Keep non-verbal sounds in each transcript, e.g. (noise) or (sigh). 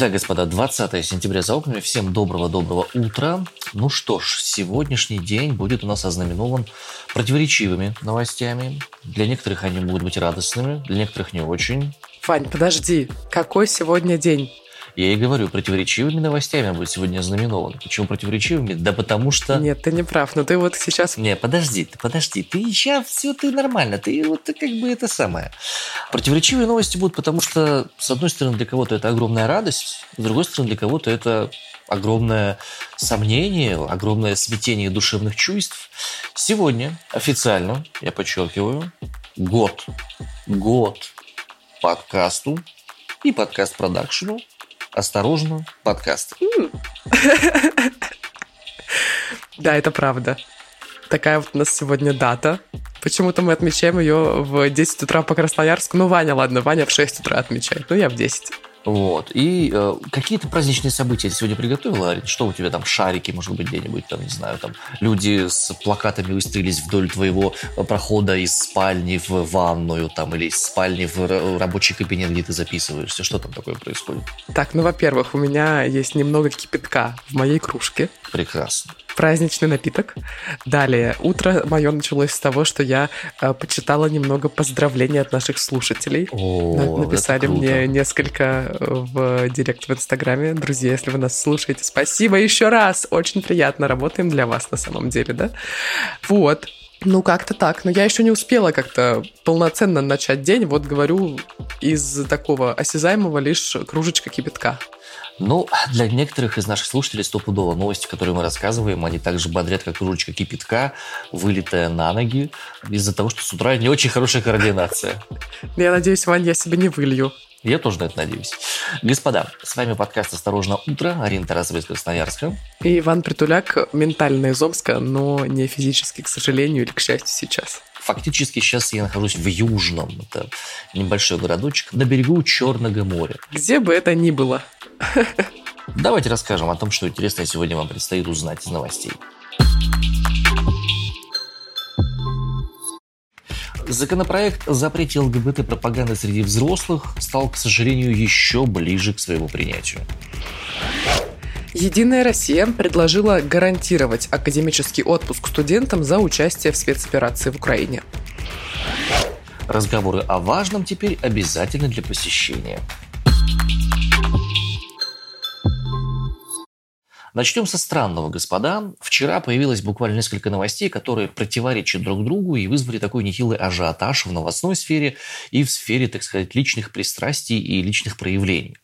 Итак, господа, 20 сентября за окнами. Всем доброго-доброго утра. Ну что ж, сегодняшний день будет у нас ознаменован противоречивыми новостями. Для некоторых они могут быть радостными, для некоторых не очень. Вань, подожди, какой сегодня день? Я и говорю, противоречивыми новостями будет сегодня знаменован. Почему противоречивыми? Да потому что... Нет, ты не прав, но ты вот сейчас... Не, подожди, ты подожди, ты сейчас все, ты нормально, ты вот ты как бы это самое. Противоречивые новости будут, потому что, с одной стороны, для кого-то это огромная радость, с другой стороны, для кого-то это огромное сомнение, огромное смятение душевных чувств. Сегодня официально, я подчеркиваю, год, год подкасту и подкаст-продакшену Осторожно, подкаст. (laughs) Да, это правда. Такая вот у нас сегодня дата. Почему-то мы отмечаем ее в 10 утра по Красноярску. Ну, Ваня, ладно, Ваня в 6 утра отмечает. Ну, я в 10. Вот. И э, какие-то праздничные события сегодня приготовила? Что у тебя там, шарики, может быть, где-нибудь, там, не знаю, там, люди с плакатами выстроились вдоль твоего прохода из спальни в ванную, там, или из спальни в рабочий кабинет, где ты записываешься. Что там такое происходит? Так, ну, во-первых, у меня есть немного кипятка в моей кружке. Прекрасно праздничный напиток. Далее, утро мое началось с того, что я э, почитала немного поздравлений от наших слушателей. О, Написали мне несколько э, в директ в Инстаграме. Друзья, если вы нас слушаете, спасибо еще раз. Очень приятно. Работаем для вас на самом деле, да? Вот. Ну, как-то так. Но я еще не успела как-то полноценно начать день. Вот говорю, из такого осязаемого лишь кружечка кипятка. Ну, для некоторых из наших слушателей стопудово новости, которые мы рассказываем, они также бодрят, как кружечка кипятка, вылитая на ноги, из-за того, что с утра не очень хорошая координация. Я надеюсь, Вань, я себе не вылью. Я тоже на это надеюсь. Господа, с вами подкаст «Осторожно, утро». Арина Тарасова из Красноярска. И Иван Притуляк, ментально из Омска, но не физически, к сожалению, или к счастью, сейчас. Фактически сейчас я нахожусь в Южном. Это небольшой городочек на берегу Черного моря. Где бы это ни было. (laughs) Давайте расскажем о том, что интересное сегодня вам предстоит узнать из новостей. Законопроект о запрете ЛГБТ-пропаганды среди взрослых стал, к сожалению, еще ближе к своему принятию. Единая Россия предложила гарантировать академический отпуск студентам за участие в спецоперации в Украине. Разговоры о важном теперь обязательны для посещения. Начнем со странного, господа. Вчера появилось буквально несколько новостей, которые противоречат друг другу и вызвали такой нехилый ажиотаж в новостной сфере и в сфере, так сказать, личных пристрастий и личных проявлений.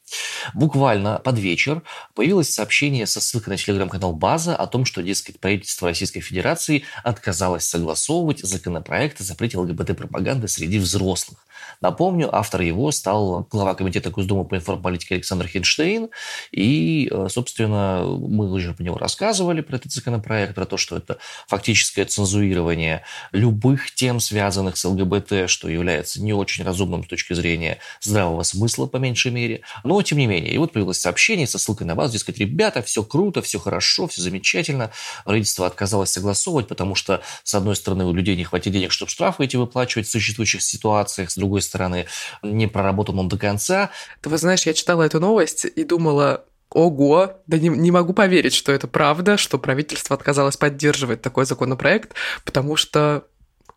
Буквально под вечер появилось сообщение со ссылкой на телеграм-канал «База» о том, что, дескать, правительство Российской Федерации отказалось согласовывать законопроект о запрете ЛГБТ-пропаганды среди взрослых. Напомню, автор его стал глава комитета Госдумы по информполитике Александр Хинштейн. И, э, собственно, мы уже про него рассказывали, про этот законопроект, про то, что это фактическое цензурирование любых тем, связанных с ЛГБТ, что является не очень разумным с точки зрения здравого смысла, по меньшей мере. Но, тем не менее, и вот появилось сообщение со ссылкой на базу, дескать, ребята, все круто, все хорошо, все замечательно. Правительство отказалось согласовывать, потому что, с одной стороны, у людей не хватит денег, чтобы штрафы эти выплачивать в существующих ситуациях, с другой стороны, не проработан он до конца. Ты вот знаешь, я читала эту новость и думала, Ого, да не, не могу поверить, что это правда, что правительство отказалось поддерживать такой законопроект, потому что,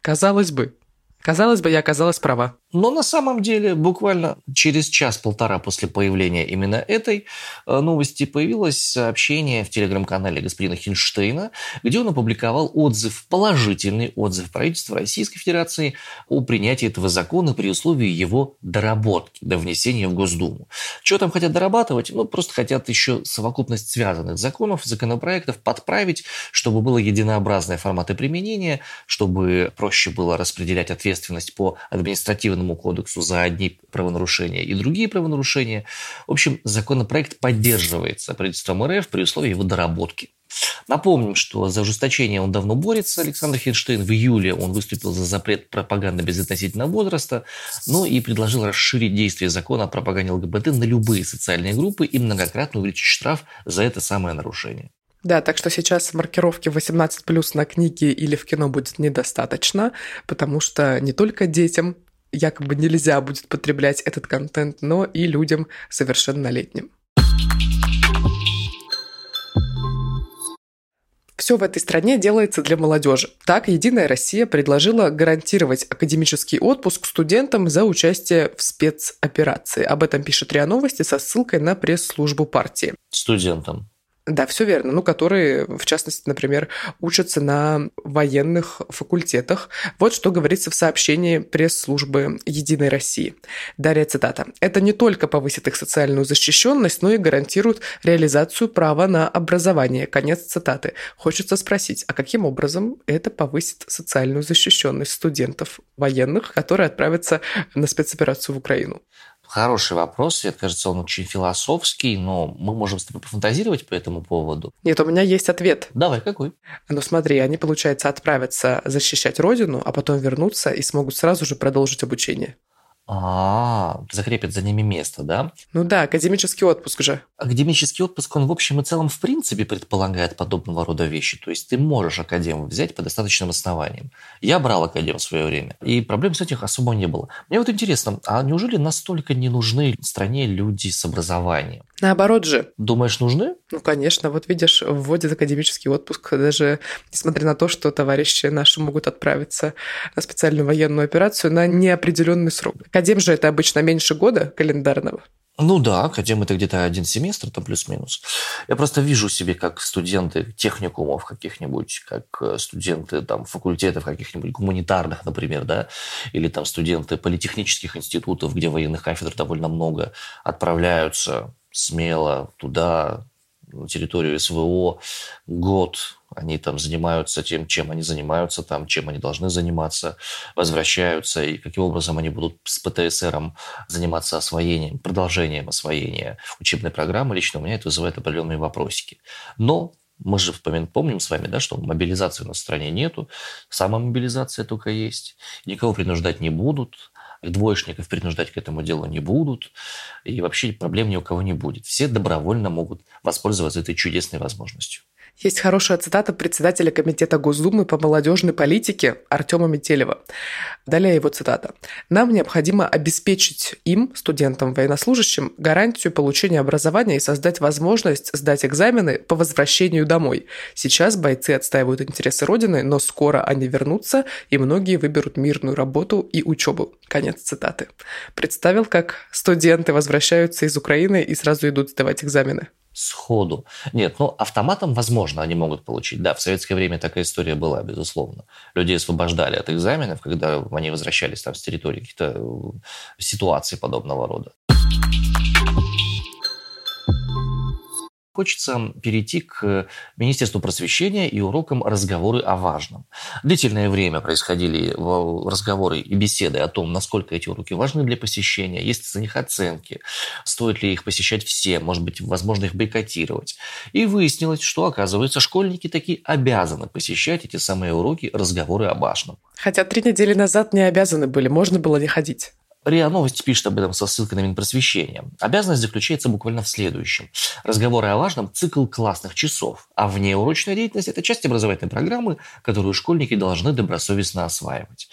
казалось бы, казалось бы, я оказалась права. Но на самом деле буквально через час-полтора после появления именно этой э, новости появилось сообщение в телеграм-канале господина Хинштейна, где он опубликовал отзыв, положительный отзыв правительства Российской Федерации о принятии этого закона при условии его доработки до внесения в Госдуму. Что там хотят дорабатывать? Ну, просто хотят еще совокупность связанных законов, законопроектов подправить, чтобы было единообразное форматы применения, чтобы проще было распределять ответственность по административным Уголовному кодексу за одни правонарушения и другие правонарушения. В общем, законопроект поддерживается правительством РФ при условии его доработки. Напомним, что за ужесточение он давно борется. Александр Хинштейн в июле он выступил за запрет пропаганды безотносительного возраста, ну и предложил расширить действие закона о пропаганде ЛГБТ на любые социальные группы и многократно увеличить штраф за это самое нарушение. Да, так что сейчас маркировки 18+, на книге или в кино будет недостаточно, потому что не только детям якобы нельзя будет потреблять этот контент, но и людям совершеннолетним. Все в этой стране делается для молодежи. Так, «Единая Россия» предложила гарантировать академический отпуск студентам за участие в спецоперации. Об этом пишет РИА Новости со ссылкой на пресс-службу партии. Студентам. Да, все верно. Ну, которые, в частности, например, учатся на военных факультетах. Вот что говорится в сообщении пресс-службы «Единой России». Далее цитата. «Это не только повысит их социальную защищенность, но и гарантирует реализацию права на образование». Конец цитаты. Хочется спросить, а каким образом это повысит социальную защищенность студентов военных, которые отправятся на спецоперацию в Украину? Хороший вопрос. Мне кажется, он очень философский, но мы можем с тобой пофантазировать по этому поводу. Нет, у меня есть ответ. Давай, какой? Ну смотри, они, получается, отправятся защищать родину, а потом вернутся и смогут сразу же продолжить обучение. А, закрепит за ними место, да? Ну да, академический отпуск же. Академический отпуск, он в общем и целом в принципе предполагает подобного рода вещи. То есть ты можешь академ взять по достаточным основаниям. Я брал академ в свое время, и проблем с этим особо не было. Мне вот интересно, а неужели настолько не нужны стране люди с образованием? Наоборот же. Думаешь, нужны? Ну, конечно. Вот видишь, вводят академический отпуск, даже несмотря на то, что товарищи наши могут отправиться на специальную военную операцию на неопределенный срок. Академ же это обычно меньше года календарного. Ну да, академ это где-то один семестр, там плюс-минус. Я просто вижу себе, как студенты техникумов каких-нибудь, как э, студенты там факультетов каких-нибудь гуманитарных, например, да, или там студенты политехнических институтов, где военных кафедр довольно много, отправляются смело туда, территорию СВО, год они там занимаются тем, чем они занимаются там, чем они должны заниматься, возвращаются, и каким образом они будут с ПТСРом заниматься освоением, продолжением освоения учебной программы, лично у меня это вызывает определенные вопросики. Но мы же помним с вами, да, что мобилизации у нас в стране нету, самомобилизация только есть, никого принуждать не будут, двоечников принуждать к этому делу не будут, и вообще проблем ни у кого не будет. Все добровольно могут воспользоваться этой чудесной возможностью. Есть хорошая цитата председателя Комитета Госдумы по молодежной политике Артема Метелева. Далее его цитата. «Нам необходимо обеспечить им, студентам, военнослужащим, гарантию получения образования и создать возможность сдать экзамены по возвращению домой. Сейчас бойцы отстаивают интересы Родины, но скоро они вернутся, и многие выберут мирную работу и учебу». Конец цитаты. Представил, как студенты возвращаются из Украины и сразу идут сдавать экзамены сходу. Нет, ну, автоматом, возможно, они могут получить. Да, в советское время такая история была, безусловно. Людей освобождали от экзаменов, когда они возвращались там с территории каких-то э, ситуаций подобного рода. Хочется перейти к Министерству просвещения и урокам разговоры о важном. Длительное время происходили разговоры и беседы о том, насколько эти уроки важны для посещения, есть ли за них оценки, стоит ли их посещать все, может быть, возможно их бойкотировать. И выяснилось, что, оказывается, школьники такие обязаны посещать эти самые уроки разговоры о важном. Хотя три недели назад не обязаны были, можно было не ходить. РИА Новости пишет об этом со ссылкой на Минпросвещение. Обязанность заключается буквально в следующем. Разговоры о важном – цикл классных часов, а внеурочная деятельность – это часть образовательной программы, которую школьники должны добросовестно осваивать.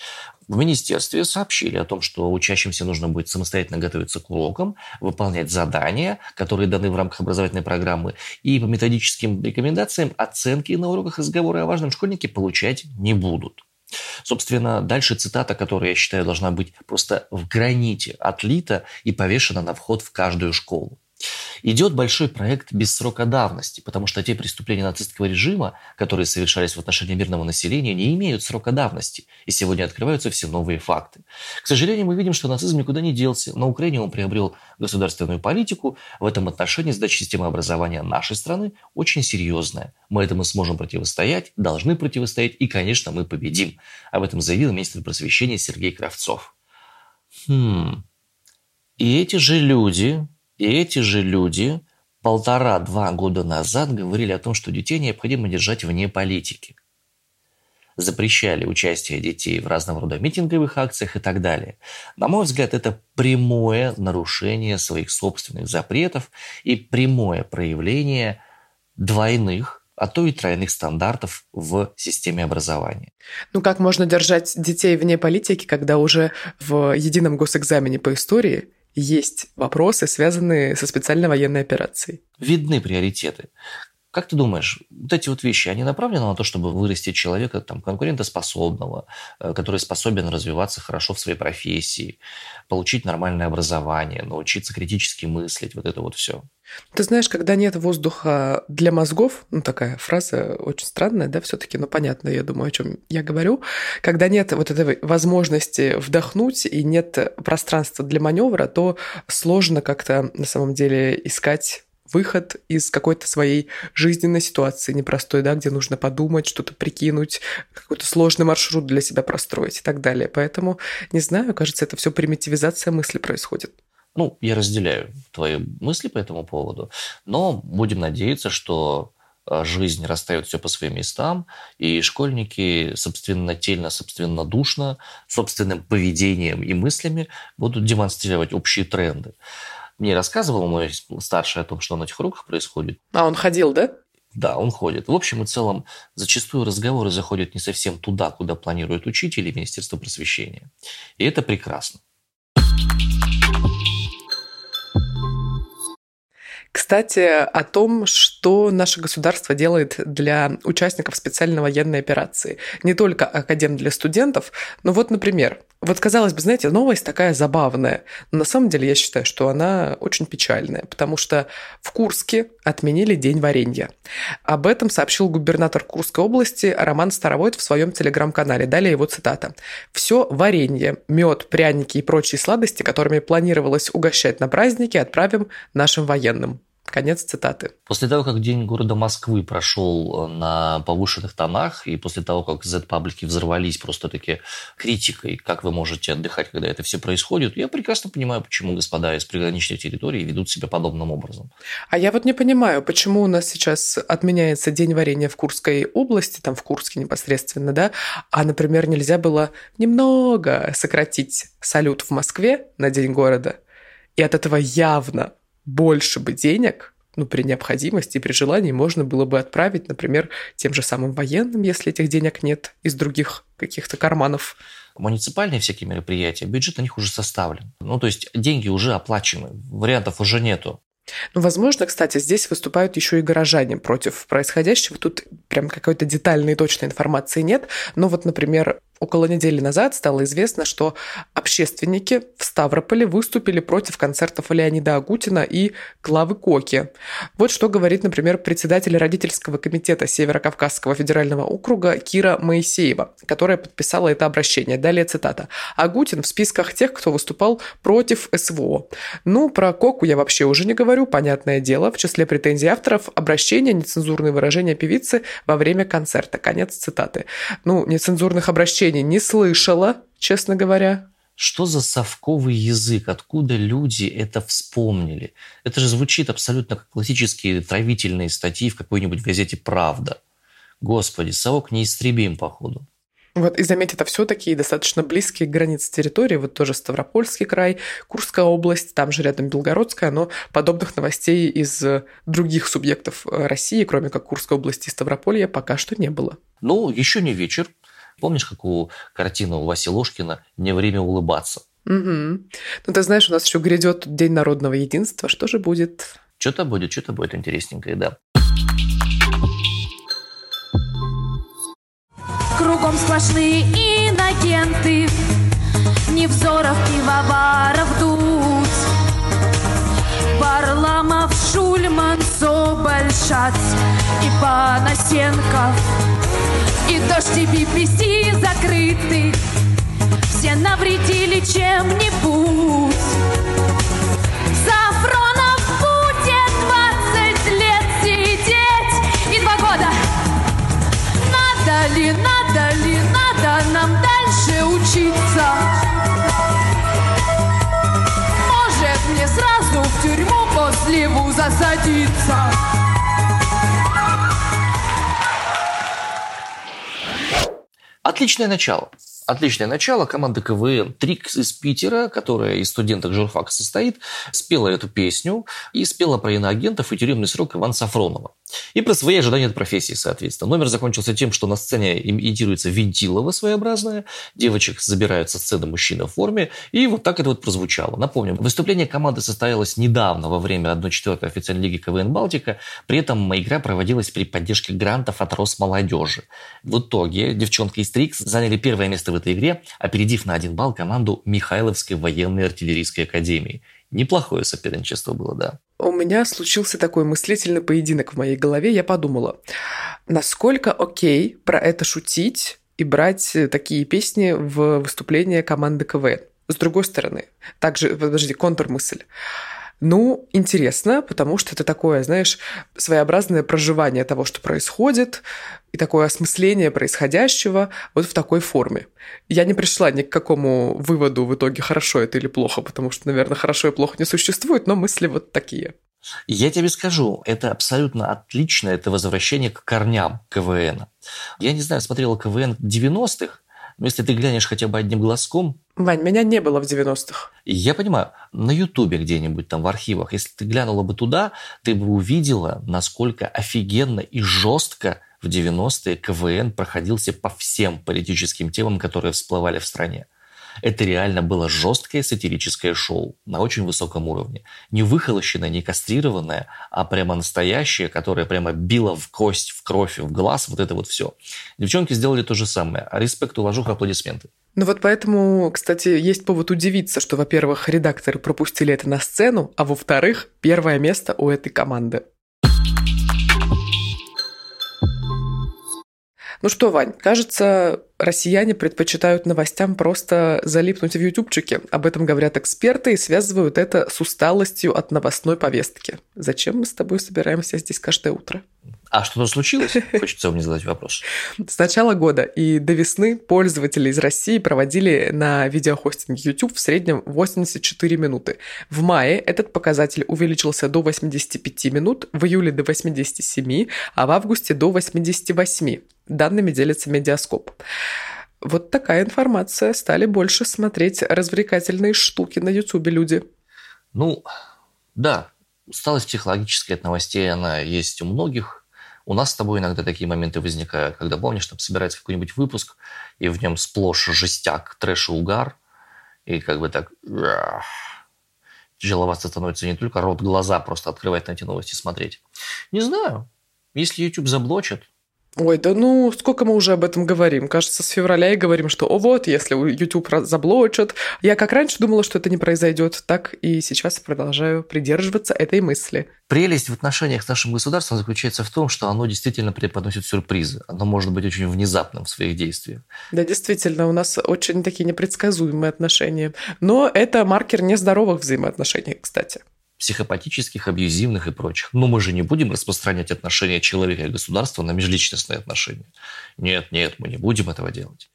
В министерстве сообщили о том, что учащимся нужно будет самостоятельно готовиться к урокам, выполнять задания, которые даны в рамках образовательной программы, и по методическим рекомендациям оценки на уроках разговоры о важном школьники получать не будут. Собственно, дальше цитата, которая, я считаю, должна быть просто в граните отлита и повешена на вход в каждую школу. Идет большой проект без срока давности, потому что те преступления нацистского режима, которые совершались в отношении мирного населения, не имеют срока давности, и сегодня открываются все новые факты. К сожалению, мы видим, что нацизм никуда не делся. На Украине он приобрел государственную политику. В этом отношении задача системы образования нашей страны очень серьезная. Мы этому сможем противостоять, должны противостоять, и, конечно, мы победим. Об этом заявил министр просвещения Сергей Кравцов. Хм. И эти же люди, и эти же люди полтора-два года назад говорили о том, что детей необходимо держать вне политики. Запрещали участие детей в разного рода митинговых акциях и так далее. На мой взгляд, это прямое нарушение своих собственных запретов и прямое проявление двойных а то и тройных стандартов в системе образования. Ну как можно держать детей вне политики, когда уже в едином госэкзамене по истории есть вопросы, связанные со специальной военной операцией. Видны приоритеты. Как ты думаешь, вот эти вот вещи, они направлены на то, чтобы вырастить человека там, конкурентоспособного, э, который способен развиваться хорошо в своей профессии, получить нормальное образование, научиться критически мыслить, вот это вот все? Ты знаешь, когда нет воздуха для мозгов, ну такая фраза очень странная, да, все-таки, но понятно, я думаю, о чем я говорю. Когда нет вот этой возможности вдохнуть и нет пространства для маневра, то сложно как-то на самом деле искать выход из какой-то своей жизненной ситуации непростой, да, где нужно подумать, что-то прикинуть, какой-то сложный маршрут для себя простроить и так далее. Поэтому, не знаю, кажется, это все примитивизация мысли происходит. Ну, я разделяю твои мысли по этому поводу, но будем надеяться, что а, жизнь расставит все по своим местам, и школьники собственно тельно, собственно душно, собственным поведением и мыслями будут демонстрировать общие тренды. Мне рассказывал мой старший о том, что на этих уроках происходит. А он ходил, да? Да, он ходит. В общем и целом, зачастую разговоры заходят не совсем туда, куда планирует учитель или Министерство просвещения. И это прекрасно. Кстати, о том, что наше государство делает для участников специальной военной операции. Не только Академ для студентов, но вот, например, вот, казалось бы, знаете, новость такая забавная, но на самом деле я считаю, что она очень печальная, потому что в Курске отменили День варенья. Об этом сообщил губернатор Курской области Роман Старовойт в своем телеграм-канале. Далее его цитата. «Все варенье, мед, пряники и прочие сладости, которыми планировалось угощать на праздники, отправим нашим военным». Конец цитаты. После того, как День города Москвы прошел э, на повышенных тонах, и после того, как Z-паблики взорвались просто-таки критикой, как вы можете отдыхать, когда это все происходит, я прекрасно понимаю, почему господа из приграничной территории ведут себя подобным образом. А я вот не понимаю, почему у нас сейчас отменяется День варенья в Курской области, там в Курске непосредственно, да, а, например, нельзя было немного сократить салют в Москве на День города, и от этого явно больше бы денег, ну, при необходимости и при желании можно было бы отправить, например, тем же самым военным, если этих денег нет, из других каких-то карманов. Муниципальные всякие мероприятия, бюджет на них уже составлен. Ну, то есть деньги уже оплачены, вариантов уже нету. Ну, возможно, кстати, здесь выступают еще и горожане против происходящего. Тут прям какой-то детальной и точной информации нет. Но вот, например, Около недели назад стало известно, что общественники в Ставрополе выступили против концертов Леонида Агутина и Клавы Коки. Вот что говорит, например, председатель родительского комитета Северо-Кавказского федерального округа Кира Моисеева, которая подписала это обращение. Далее цитата. «Агутин в списках тех, кто выступал против СВО. Ну, про Коку я вообще уже не говорю, понятное дело. В числе претензий авторов обращения, нецензурные выражения певицы во время концерта». Конец цитаты. Ну, нецензурных обращений обращений не слышала, честно говоря. Что за совковый язык? Откуда люди это вспомнили? Это же звучит абсолютно как классические травительные статьи в какой-нибудь газете «Правда». Господи, совок неистребим, походу. Вот, и заметь, это все такие достаточно близкие границы территории, вот тоже Ставропольский край, Курская область, там же рядом Белгородская, но подобных новостей из других субъектов э, России, кроме как Курской области и Ставрополья, пока что не было. Ну, еще не вечер, Помнишь, как у картины у Васи Ложкина «Не время улыбаться»? Угу. Ну, ты знаешь, у нас еще грядет День народного единства. Что же будет? Что-то будет, что-то будет интересненькое, да. Кругом сплошные иногенты, Невзоров, пивоваров дуть. Варламов, Шульман, Соболь, Шац и Панасенков и дождь и BBC закрыты. Все навредили чем-нибудь. Сафронов будет 20 лет сидеть и два года. Надо ли, надо ли, надо нам дальше учиться? Может мне сразу в тюрьму после вуза садиться? Отличное начало. Отличное начало. Команда КВН «Трикс» из Питера, которая из студенток журфака состоит, спела эту песню и спела про иноагентов и тюремный срок Ивана Сафронова. И про свои ожидания от профессии, соответственно. Номер закончился тем, что на сцене имитируется винтилово своеобразное, девочек забирают со сцены мужчины в форме, и вот так это вот прозвучало. Напомню, выступление команды состоялось недавно во время 1-4 официальной лиги КВН «Балтика», при этом игра проводилась при поддержке грантов от Росмолодежи. В итоге девчонки из Трикс заняли первое место в этой игре, опередив на один балл команду Михайловской военной артиллерийской академии. Неплохое соперничество было, да. У меня случился такой мыслительный поединок в моей голове. Я подумала, насколько окей про это шутить и брать такие песни в выступление команды КВН. С другой стороны, также, подожди, контрмысль. Ну, интересно, потому что это такое, знаешь, своеобразное проживание того, что происходит, и такое осмысление происходящего вот в такой форме. Я не пришла ни к какому выводу в итоге, хорошо это или плохо, потому что, наверное, хорошо и плохо не существует, но мысли вот такие. Я тебе скажу, это абсолютно отлично, это возвращение к корням КВН. Я не знаю, смотрела КВН 90-х, но если ты глянешь хотя бы одним глазком... Вань, меня не было в 90-х. Я понимаю, на Ютубе где-нибудь там в архивах, если ты глянула бы туда, ты бы увидела, насколько офигенно и жестко в 90-е КВН проходился по всем политическим темам, которые всплывали в стране. Это реально было жесткое сатирическое шоу на очень высоком уровне. Не выхолощенное, не кастрированное, а прямо настоящее, которое прямо било в кость, в кровь, в глаз, вот это вот все. Девчонки сделали то же самое. Респект, уважуха, аплодисменты. Ну вот поэтому, кстати, есть повод удивиться, что, во-первых, редакторы пропустили это на сцену, а во-вторых, первое место у этой команды. Ну что, Вань, кажется, россияне предпочитают новостям просто залипнуть в ютубчике. Об этом говорят эксперты и связывают это с усталостью от новостной повестки. Зачем мы с тобой собираемся здесь каждое утро? А что-то случилось? (laughs) Хочется мне задать вопрос. С начала года и до весны пользователи из России проводили на видеохостинге YouTube в среднем 84 минуты. В мае этот показатель увеличился до 85 минут, в июле до 87, а в августе до 88. Данными делится Медиаскоп. Вот такая информация. Стали больше смотреть развлекательные штуки на YouTube люди. Ну, да, усталость психологическая от новостей, она есть у многих. У нас с тобой иногда такие моменты возникают, когда, помнишь, там собирается какой-нибудь выпуск, и в нем сплошь жестяк, трэш и угар, и как бы так тяжеловато становится не только рот, глаза просто открывать на эти новости смотреть. Не знаю. Если YouTube заблочат, Ой, да ну, сколько мы уже об этом говорим? Кажется, с февраля и говорим, что, о вот, если YouTube заблочат. Я как раньше думала, что это не произойдет, так и сейчас продолжаю придерживаться этой мысли. Прелесть в отношениях с нашим государством заключается в том, что оно действительно преподносит сюрпризы. Оно может быть очень внезапным в своих действиях. Да, действительно, у нас очень такие непредсказуемые отношения. Но это маркер нездоровых взаимоотношений, кстати психопатических, абьюзивных и прочих. Но мы же не будем распространять отношения человека и государства на межличностные отношения. Нет, нет, мы не будем этого делать.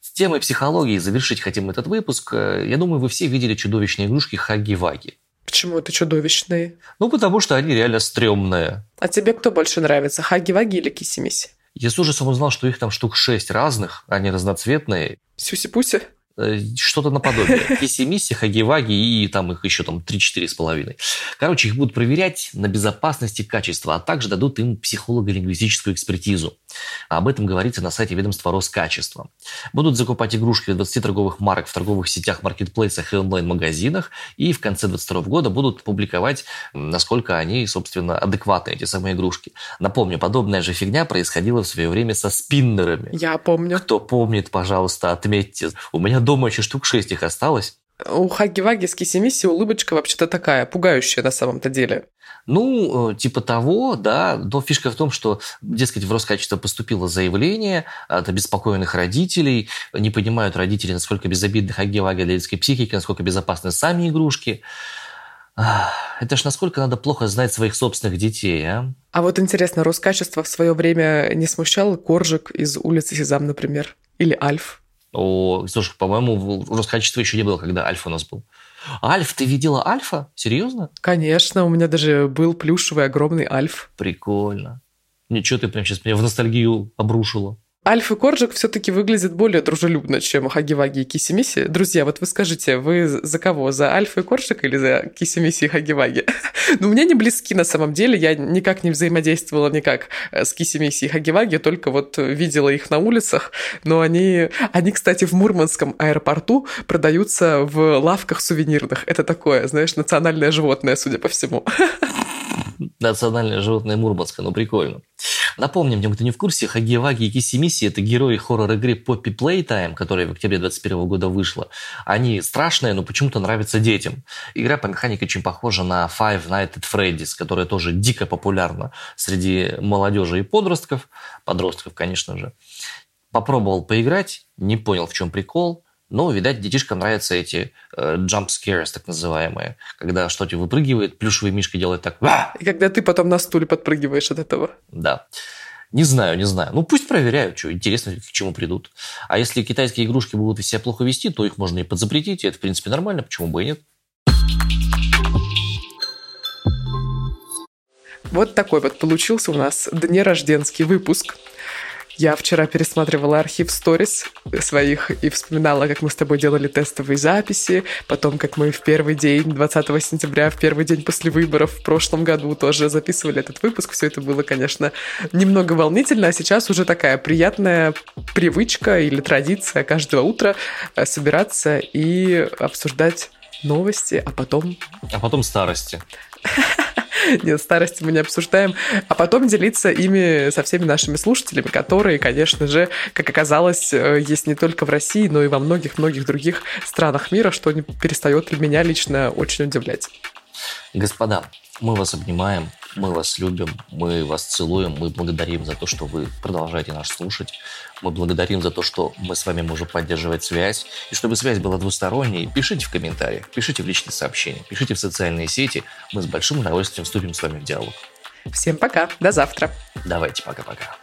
С темой психологии завершить хотим этот выпуск. Я думаю, вы все видели чудовищные игрушки Хаги-Ваги. Почему это чудовищные? Ну, потому что они реально стрёмные. А тебе кто больше нравится, Хаги-Ваги или Киси-Миси? Я с ужасом узнал, что их там штук шесть разных, они разноцветные. Сюси-пуси? Э, что-то наподобие. (laughs) Киси-миси, хаги-ваги и там их еще там 3-4 с половиной. Короче, их будут проверять на безопасность и качество, а также дадут им психолого-лингвистическую экспертизу. Об этом говорится на сайте ведомства Роскачества. Будут закупать игрушки в 20 торговых марок в торговых сетях, маркетплейсах и онлайн-магазинах, и в конце 2022 года будут публиковать, насколько они, собственно, адекватны, эти самые игрушки. Напомню, подобная же фигня происходила в свое время со спиннерами. Я помню. Кто помнит, пожалуйста, отметьте. У меня дома еще штук 6 их осталось. У Хаги-Ваги с Кисимиси улыбочка вообще-то такая, пугающая на самом-то деле. Ну, э, типа того, да. Но фишка в том, что, дескать, в Роскачество поступило заявление от обеспокоенных родителей. Не понимают родители, насколько безобидны Хаги-Ваги для детской психики, насколько безопасны сами игрушки. Это ж насколько надо плохо знать своих собственных детей, а? А вот интересно, Роскачество в свое время не смущал Коржик из улицы Сезам, например? Или Альф? О, слушай, по-моему, Роскачества еще не было, когда Альф у нас был. Альф, ты видела Альфа? Серьезно? Конечно, у меня даже был плюшевый огромный Альф. Прикольно. Ничего, ты прям сейчас меня в ностальгию обрушила. Альф и Коржик все-таки выглядят более дружелюбно, чем Хаги-Ваги и Киси-Миси. Друзья, вот вы скажите, вы за кого? За Альфа и Коржик или за Киси-Миси и Хаги-Ваги? (laughs) ну, мне не близки на самом деле. Я никак не взаимодействовала никак э, с Киси-Миси и Хаги-Ваги, только вот видела их на улицах. Но они, они, кстати, в Мурманском аэропорту продаются в лавках сувенирных. Это такое, знаешь, национальное животное, судя по всему. (laughs) Национальное животное Мурманска, ну прикольно. Напомним тем, кто не в курсе, Хагиваги и Кисимиси – это герои хоррор-игры Poppy Playtime, которая в октябре 2021 года вышла. Они страшные, но почему-то нравятся детям. Игра по механике очень похожа на Five Nights at Freddy's, которая тоже дико популярна среди молодежи и подростков, подростков, конечно же. Попробовал поиграть, не понял, в чем прикол – но, видать, детишкам нравятся эти э, jump scares, так называемые, когда что-то выпрыгивает, плюшевый мишка делает так. Ва! И когда ты потом на стуле подпрыгиваешь от этого. Да. Не знаю, не знаю. Ну, пусть проверяют, что интересно, к чему придут. А если китайские игрушки будут себя плохо вести, то их можно и подзапретить, и это, в принципе, нормально, почему бы и нет. Вот такой вот получился у нас днерожденский выпуск. Я вчера пересматривала архив сторис своих и вспоминала, как мы с тобой делали тестовые записи, потом, как мы в первый день, 20 сентября, в первый день после выборов в прошлом году тоже записывали этот выпуск. Все это было, конечно, немного волнительно, а сейчас уже такая приятная привычка или традиция каждое утро э, собираться и обсуждать новости, а потом... А потом старости. (laughs) (laughs) Нет, старости мы не обсуждаем. А потом делиться ими со всеми нашими слушателями, которые, конечно же, как оказалось, э, есть не только в России, но и во многих-многих других странах мира, что не перестает меня лично очень удивлять. Господа, мы вас обнимаем, мы вас любим, мы вас целуем, мы благодарим за то, что вы продолжаете нас слушать. Мы благодарим за то, что мы с вами можем поддерживать связь. И чтобы связь была двусторонней, пишите в комментариях, пишите в личные сообщения, пишите в социальные сети. Мы с большим удовольствием вступим с вами в диалог. Всем пока, до завтра. Давайте, пока-пока.